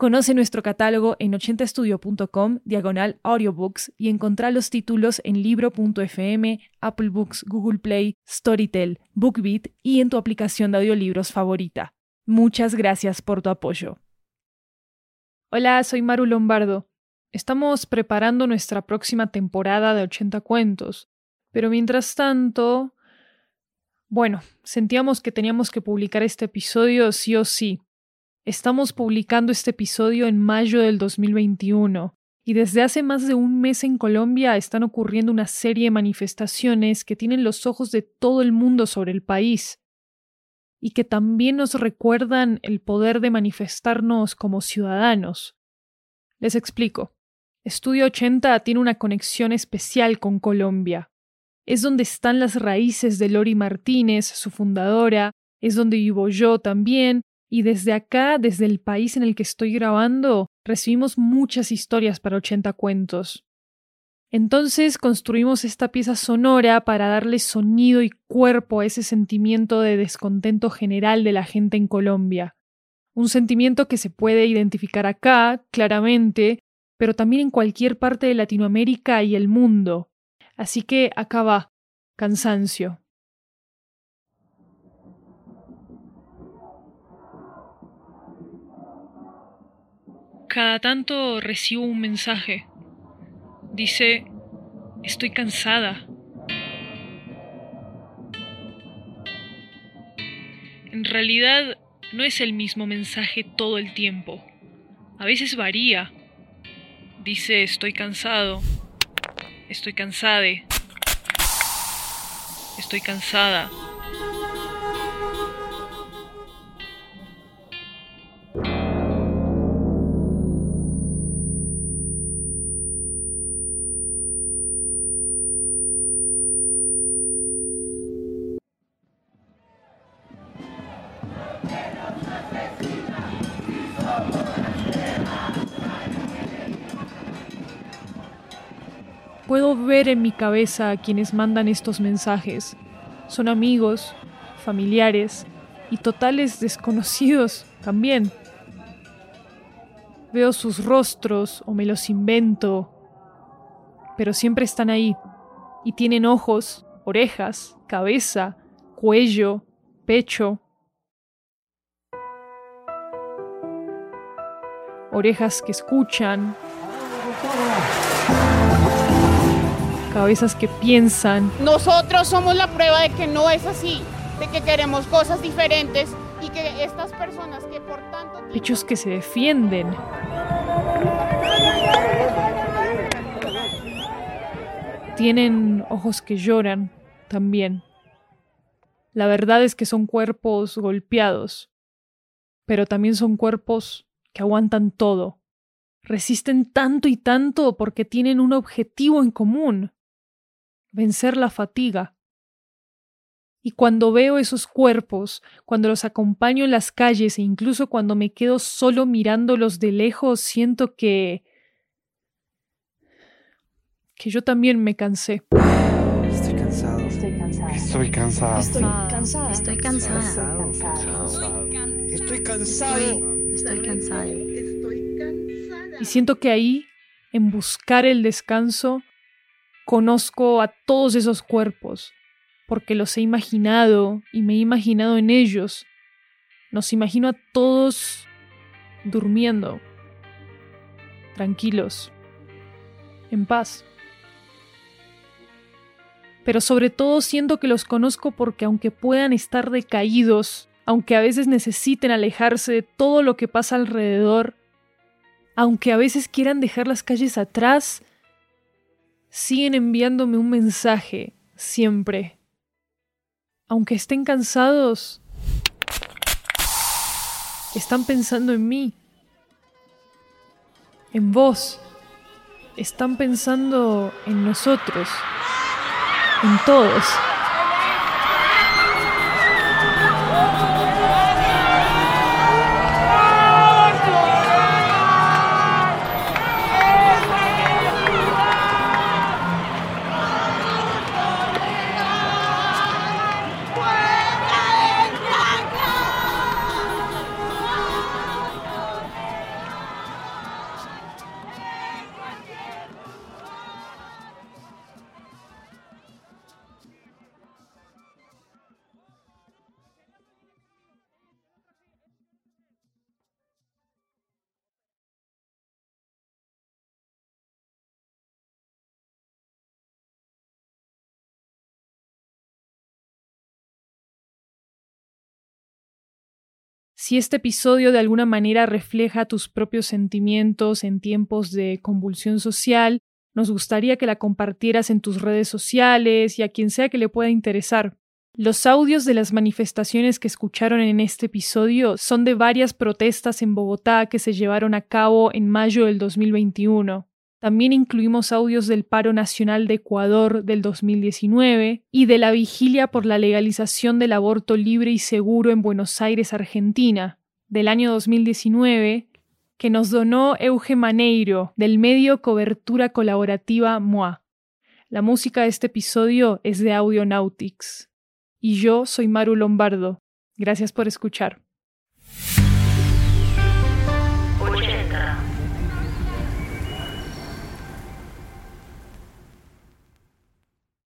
Conoce nuestro catálogo en 80estudio.com, diagonal audiobooks, y encontrá los títulos en libro.fm, Apple Books, Google Play, Storytel, BookBeat y en tu aplicación de audiolibros favorita. Muchas gracias por tu apoyo. Hola, soy Maru Lombardo. Estamos preparando nuestra próxima temporada de 80 cuentos, pero mientras tanto... Bueno, sentíamos que teníamos que publicar este episodio sí o sí, Estamos publicando este episodio en mayo del 2021 y desde hace más de un mes en Colombia están ocurriendo una serie de manifestaciones que tienen los ojos de todo el mundo sobre el país y que también nos recuerdan el poder de manifestarnos como ciudadanos. Les explico. Estudio 80 tiene una conexión especial con Colombia. Es donde están las raíces de Lori Martínez, su fundadora, es donde vivo yo también, y desde acá, desde el país en el que estoy grabando, recibimos muchas historias para 80 cuentos. Entonces construimos esta pieza sonora para darle sonido y cuerpo a ese sentimiento de descontento general de la gente en Colombia. Un sentimiento que se puede identificar acá, claramente, pero también en cualquier parte de Latinoamérica y el mundo. Así que acá va, cansancio. Cada tanto recibo un mensaje. Dice, estoy cansada. En realidad no es el mismo mensaje todo el tiempo. A veces varía. Dice, estoy cansado. Estoy cansade. Estoy cansada. Puedo ver en mi cabeza a quienes mandan estos mensajes. Son amigos, familiares y totales desconocidos también. Veo sus rostros o me los invento, pero siempre están ahí y tienen ojos, orejas, cabeza, cuello, pecho. Orejas que escuchan, cabezas que piensan. Nosotros somos la prueba de que no es así, de que queremos cosas diferentes y que estas personas que por tanto... Pechos que se defienden. Tienen ojos que lloran también. La verdad es que son cuerpos golpeados, pero también son cuerpos que aguantan todo. Resisten tanto y tanto porque tienen un objetivo en común vencer la fatiga. Y cuando veo esos cuerpos, cuando los acompaño en las calles e incluso cuando me quedo solo mirándolos de lejos, siento que... que yo también me cansé. Estoy cansado. Estoy cansado. Estoy cansado. Estoy cansada. Estoy cansado. Estoy cansado. Estoy cansada. Y siento que ahí, en buscar el descanso, Conozco a todos esos cuerpos, porque los he imaginado y me he imaginado en ellos. Nos imagino a todos durmiendo, tranquilos, en paz. Pero sobre todo siento que los conozco porque aunque puedan estar decaídos, aunque a veces necesiten alejarse de todo lo que pasa alrededor, aunque a veces quieran dejar las calles atrás, siguen enviándome un mensaje siempre. Aunque estén cansados, están pensando en mí. en vos. Están pensando en nosotros, en todos. Si este episodio de alguna manera refleja tus propios sentimientos en tiempos de convulsión social, nos gustaría que la compartieras en tus redes sociales y a quien sea que le pueda interesar. Los audios de las manifestaciones que escucharon en este episodio son de varias protestas en Bogotá que se llevaron a cabo en mayo del 2021. También incluimos audios del paro nacional de Ecuador del 2019 y de la vigilia por la legalización del aborto libre y seguro en Buenos Aires, Argentina, del año 2019, que nos donó Euge Maneiro del medio Cobertura Colaborativa MOA. La música de este episodio es de Audionautics. Y yo soy Maru Lombardo. Gracias por escuchar.